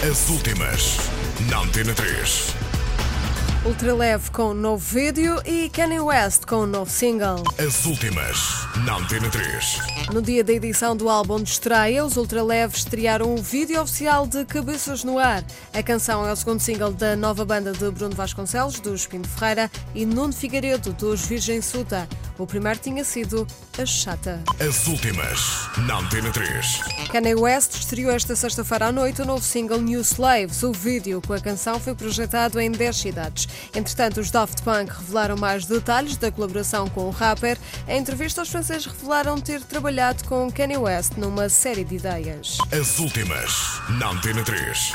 As últimas, na Antena 3. Ultraleve com um novo vídeo e Kanye West com um novo single. As últimas, na Antena 3. No dia da edição do álbum de estreia, os Ultraleves estrearam um vídeo oficial de Cabeças no Ar. A canção é o segundo single da nova banda de Bruno Vasconcelos, dos Pinto Ferreira, e Nuno Figueiredo, dos Virgem Suta. O primeiro tinha sido A Chata. As últimas, na Antena 3. Kanye West estreou esta sexta-feira à noite o novo single New Slaves. O vídeo com a canção foi projetado em 10 cidades. Entretanto, os Daft Punk revelaram mais detalhes da colaboração com o rapper. Em entrevista, os franceses revelaram ter trabalhado com Kanye West numa série de ideias. As últimas, na Antena 3.